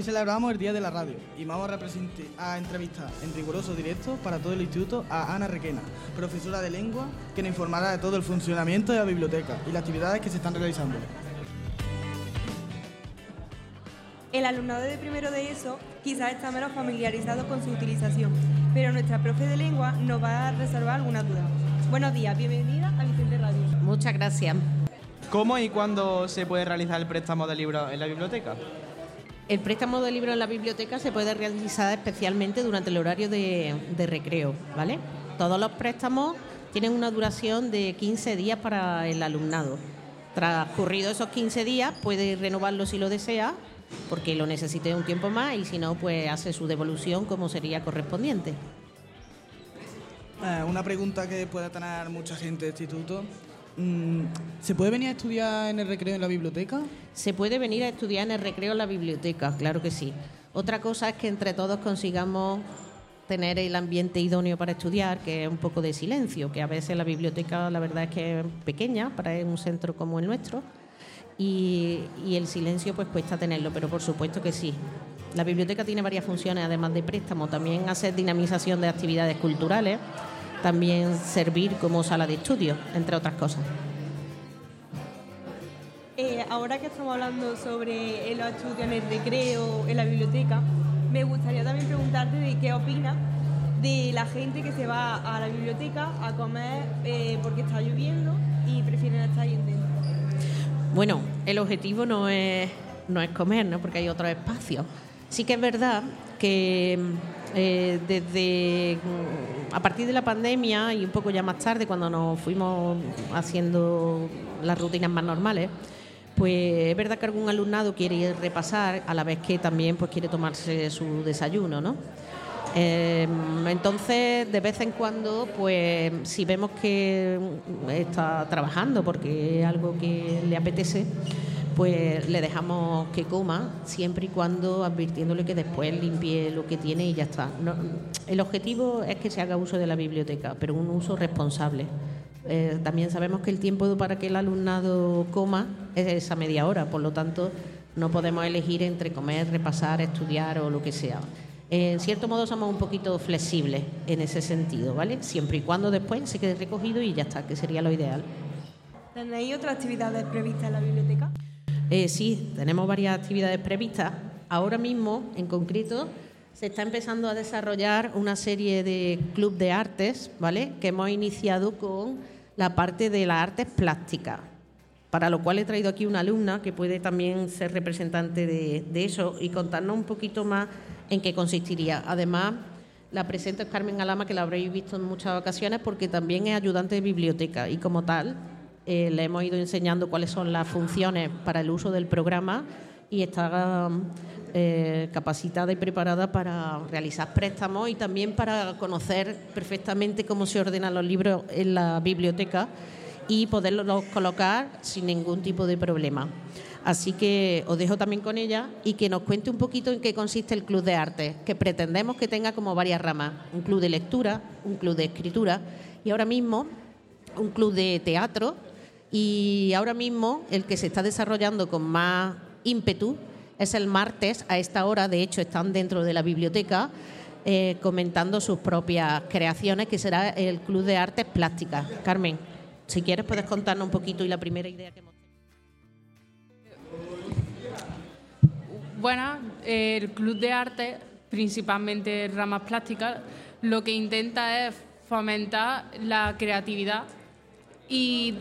Hoy celebramos el Día de la Radio y vamos a, entrevistar en riguroso directo para todo el instituto a Ana Requena, profesora de lengua, que nos informará de todo el funcionamiento de la biblioteca y las actividades que se están realizando. El alumnado de primero de ESO quizás está menos familiarizado con su utilización, pero nuestra profe de lengua nos va a resolver alguna duda. Buenos días, bienvenida a Vicente Radio. Muchas gracias. ¿Cómo y cuándo se puede realizar el préstamo de libros en la biblioteca? El préstamo de libros en la biblioteca se puede realizar especialmente durante el horario de, recreo, ¿vale? Todos los préstamos tienen una duración de 15 días para el alumnado. Transcurridos esos 15 días puede renovarlo si lo desea, porque lo necesite un tiempo más y si no, pues hace su devolución como sería correspondiente. Eh, una pregunta que puede tener mucha gente del instituto. Mm, ¿Se puede venir a estudiar en el recreo en la biblioteca? Se puede venir a estudiar en el recreo en la biblioteca, claro que sí. Otra cosa es que entre todos consigamos tener el ambiente idóneo para estudiar, que es un poco de silencio, que a veces la biblioteca la verdad es que es pequeña para un centro como el nuestro y, y el silencio pues cuesta tenerlo, pero por supuesto que sí. La biblioteca tiene varias funciones, además de préstamo, también hacer dinamización de actividades culturales, también servir como sala de estudio, entre otras cosas. Eh, ahora que estamos hablando sobre los estudios en el recreo, en la biblioteca, me gustaría también preguntarte de qué opinas de la gente que se va a la biblioteca a comer eh, porque está lloviendo y prefieren estar ahí dentro. Bueno, el objetivo no es, no es comer, ¿no? porque hay otros espacios. Sí que es verdad que eh, desde mm, a partir de la pandemia y un poco ya más tarde, cuando nos fuimos haciendo las rutinas más normales, pues es verdad que algún alumnado quiere ir repasar a la vez que también pues quiere tomarse su desayuno, ¿no? Eh, entonces, de vez en cuando, pues si vemos que está trabajando porque es algo que le apetece, pues le dejamos que coma, siempre y cuando advirtiéndole que después limpie lo que tiene y ya está. El objetivo es que se haga uso de la biblioteca, pero un uso responsable. Eh, también sabemos que el tiempo para que el alumnado coma es esa media hora, por lo tanto no podemos elegir entre comer, repasar, estudiar o lo que sea. En cierto modo somos un poquito flexibles en ese sentido, ¿vale? Siempre y cuando después se quede recogido y ya está, que sería lo ideal. ¿Tenéis otras actividades previstas en la biblioteca? Eh, sí, tenemos varias actividades previstas. Ahora mismo, en concreto, se está empezando a desarrollar una serie de club de artes, ¿vale? Que hemos iniciado con la parte de las artes plásticas. Para lo cual he traído aquí una alumna que puede también ser representante de, de eso y contarnos un poquito más en qué consistiría. Además, la presento es Carmen Alama, que la habréis visto en muchas ocasiones porque también es ayudante de biblioteca y como tal eh, le hemos ido enseñando cuáles son las funciones para el uso del programa y está eh, capacitada y preparada para realizar préstamos y también para conocer perfectamente cómo se ordenan los libros en la biblioteca y poderlos colocar sin ningún tipo de problema. Así que os dejo también con ella y que nos cuente un poquito en qué consiste el Club de Arte, que pretendemos que tenga como varias ramas, un club de lectura, un club de escritura y ahora mismo un club de teatro y ahora mismo el que se está desarrollando con más ímpetu es el martes a esta hora, de hecho están dentro de la biblioteca eh, comentando sus propias creaciones, que será el Club de Artes Plásticas. Carmen, si quieres puedes contarnos un poquito y la primera idea que hemos Bueno, el Club de Arte, principalmente ramas plásticas, lo que intenta es fomentar la creatividad y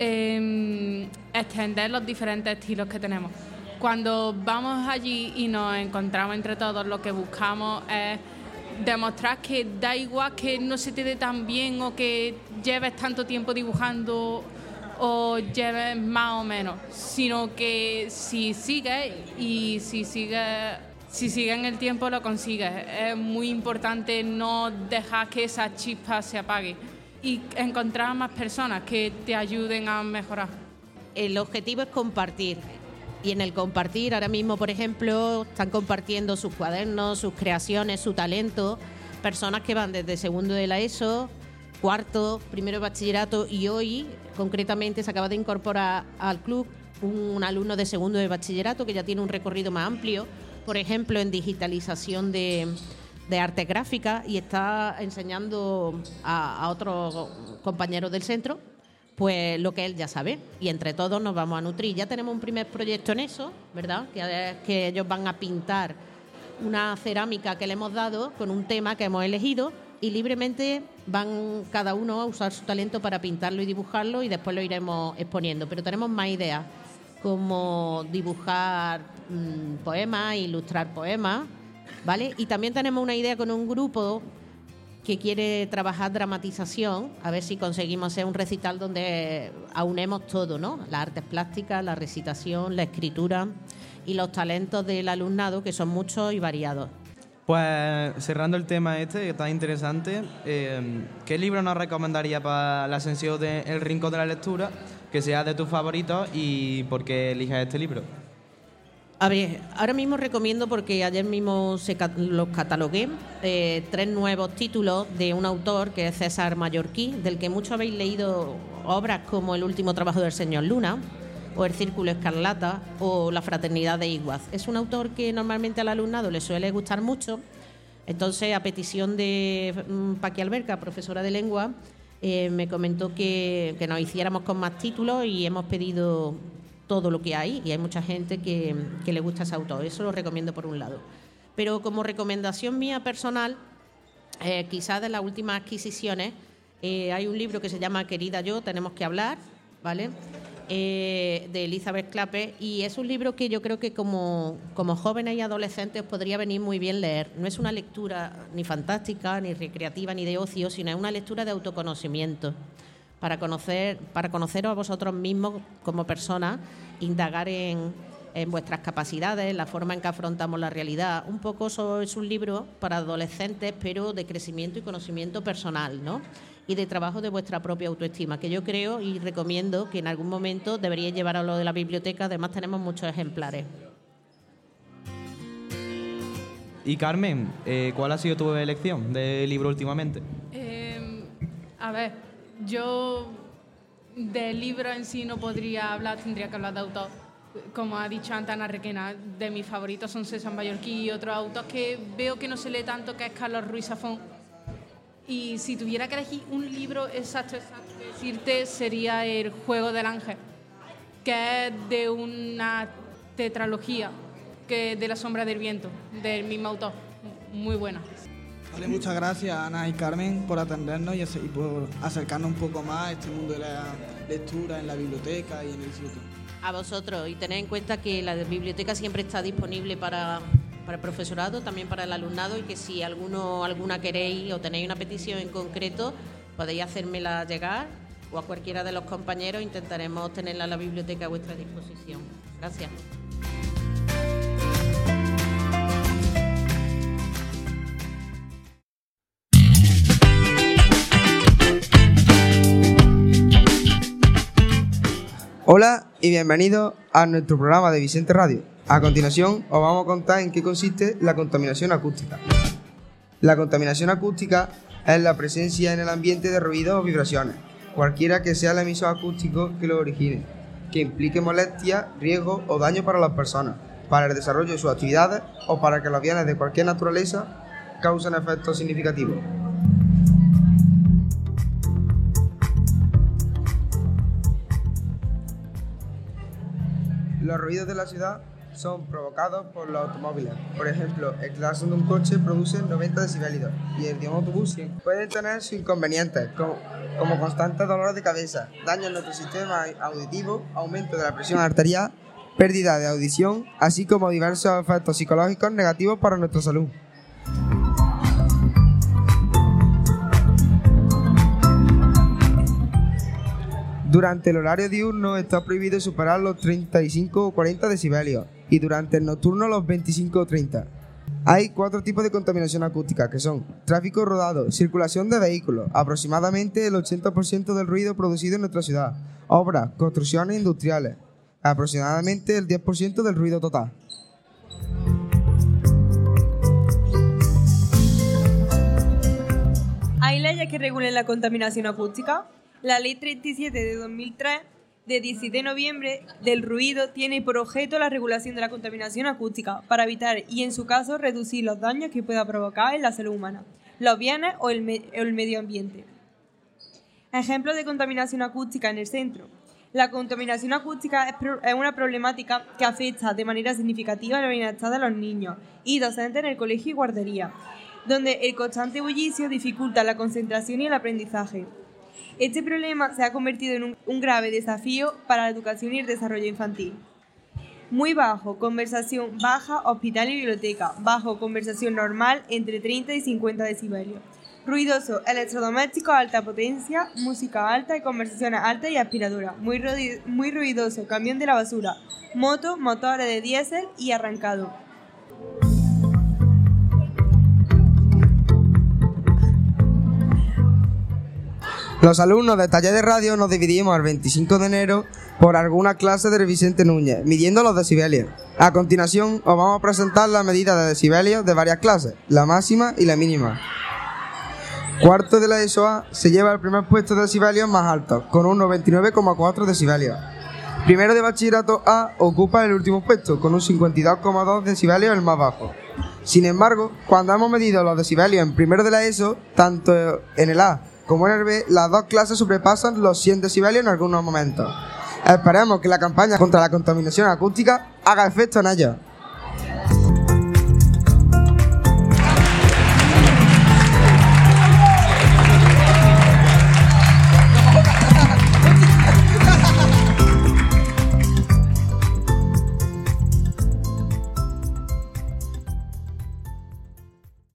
eh, extender los diferentes estilos que tenemos. Cuando vamos allí y nos encontramos entre todos, lo que buscamos es demostrar que da igual que no se te dé tan bien o que lleves tanto tiempo dibujando o lleves más o menos, sino que si sigues y si sigues si sigues en el tiempo lo consigues. Es muy importante no dejar que esa chispa se apague y encontrar más personas que te ayuden a mejorar. El objetivo es compartir. Y en el compartir, ahora mismo, por ejemplo, están compartiendo sus cuadernos, sus creaciones, su talento, personas que van desde segundo de la ESO, cuarto, primero de bachillerato y hoy, concretamente, se acaba de incorporar al club un alumno de segundo de bachillerato que ya tiene un recorrido más amplio, por ejemplo, en digitalización de, de arte gráfica y está enseñando a, a otros compañeros del centro pues lo que él ya sabe y entre todos nos vamos a nutrir. Ya tenemos un primer proyecto en eso, ¿verdad? Que, que ellos van a pintar una cerámica que le hemos dado con un tema que hemos elegido y libremente van cada uno a usar su talento para pintarlo y dibujarlo y después lo iremos exponiendo. Pero tenemos más ideas como dibujar mm, poemas, ilustrar poemas, ¿vale? Y también tenemos una idea con un grupo que quiere trabajar dramatización, a ver si conseguimos hacer un recital donde aunemos todo, ¿no? Las artes plásticas, la recitación, la escritura y los talentos del alumnado, que son muchos y variados. Pues cerrando el tema este, que está interesante, eh, ¿qué libro nos recomendaría para la sesión de El Rincón de la Lectura que sea de tus favoritos y por qué eliges este libro? A ver, ahora mismo recomiendo, porque ayer mismo se ca- los catalogué, eh, tres nuevos títulos de un autor que es César Mallorquí, del que muchos habéis leído obras como El último trabajo del señor Luna, o El Círculo Escarlata, o La Fraternidad de Iguaz. Es un autor que normalmente al alumnado le suele gustar mucho, entonces, a petición de mm, Paqui Alberca, profesora de lengua, eh, me comentó que, que nos hiciéramos con más títulos y hemos pedido todo lo que hay y hay mucha gente que, que le gusta ese autor. Eso lo recomiendo por un lado. Pero como recomendación mía personal, eh, quizás de las últimas adquisiciones, eh, hay un libro que se llama Querida yo, tenemos que hablar, ¿vale? Eh, de Elizabeth Clappe y es un libro que yo creo que como, como jóvenes y adolescentes podría venir muy bien leer. No es una lectura ni fantástica, ni recreativa, ni de ocio, sino es una lectura de autoconocimiento para conocer para conoceros a vosotros mismos como personas, indagar en, en vuestras capacidades, la forma en que afrontamos la realidad. Un poco eso es un libro para adolescentes, pero de crecimiento y conocimiento personal, ¿no? Y de trabajo de vuestra propia autoestima, que yo creo y recomiendo que en algún momento deberíais llevar a lo de la biblioteca. Además, tenemos muchos ejemplares. Y Carmen, eh, ¿cuál ha sido tu elección de libro últimamente? Eh, a ver, yo del libro en sí no podría hablar, tendría que hablar de autor. Como ha dicho antes Ana Requena, de mis favoritos son César Mallorquí y otros autores que veo que no se lee tanto, que es Carlos Ruiz Zafón. Y si tuviera que elegir un libro exacto, exacto que decirte, sería El Juego del Ángel, que es de una tetralogía, que de La Sombra del Viento, del mismo autor. Muy buena. Vale, muchas gracias Ana y Carmen por atendernos y, por acercarnos un poco más a este mundo de la lectura en la biblioteca y en el instituto. A vosotros y tened en cuenta que la biblioteca siempre está disponible para, para el profesorado, también para el alumnado y que si alguno alguna queréis o tenéis una petición en concreto, podéis hacérmela llegar o a cualquiera de los compañeros intentaremos tenerla en la biblioteca a vuestra disposición. Gracias. Hola y bienvenidos a nuestro programa de Vicente Radio. A continuación os vamos a contar en qué consiste la contaminación acústica. La contaminación acústica es la presencia en el ambiente de ruidos o vibraciones, cualquiera que sea el emisor acústico que lo origine, que implique molestia, riesgo o daño para las personas, para el desarrollo de sus actividades o para que los bienes de cualquier naturaleza causen efectos significativos. Los ruidos de la ciudad son provocados por los automóviles. Por ejemplo, el claxon de un coche produce 90 decibelios y el de un autobús 100. Pueden tener sus inconvenientes, como, como constantes dolores de cabeza, daño en nuestro sistema auditivo, aumento de la presión arterial, pérdida de audición, así como diversos efectos psicológicos negativos para nuestra salud. Durante el horario diurno está prohibido superar los 35 o 40 decibelios y durante el nocturno los 25 o 30. Hay cuatro tipos de contaminación acústica que son tráfico rodado, circulación de vehículos, aproximadamente el 80% del ruido producido en nuestra ciudad, obras, construcciones industriales, aproximadamente el 10% del ruido total. Hay leyes que regulen la contaminación acústica. La Ley 37 de 2003 de 17 de noviembre del ruido tiene por objeto la regulación de la contaminación acústica para evitar y en su caso reducir los daños que pueda provocar en la salud humana, los bienes o el, el medio ambiente. Ejemplos de contaminación acústica en el centro. La contaminación acústica es, es una problemática que afecta de manera significativa el bienestar de los niños y docentes en el colegio y guardería, donde el constante bullicio dificulta la concentración y el aprendizaje. Este problema se ha convertido en un, grave desafío para la educación y el desarrollo infantil. Muy bajo, conversación baja, hospital y biblioteca. Bajo, conversación normal, entre 30 y 50 decibelios. Ruidoso, electrodoméstico a alta potencia, música alta y conversaciones altas y aspiradoras. Muy, muy ruidoso, camión de la basura. Moto, motores de diésel y arrancado. Los alumnos de taller de radio nos dividimos el 25 de enero por alguna clase de Vicente Núñez, midiendo los decibelios. A continuación, os vamos a presentar las medidas de decibelios de varias clases, la máxima y la mínima. Cuarto de la ESOA se lleva el primer puesto de decibelios más alto, con un 99,4 decibelios. Primero de bachillerato A ocupa el último puesto, con un 52,2 decibelios el más bajo. Sin embargo, cuando hemos medido los decibelios en primero de la ESO, tanto en el A como en el las dos clases sobrepasan los 100 decibelios en algunos momentos. Esperemos que la campaña contra la contaminación acústica haga efecto en ellos.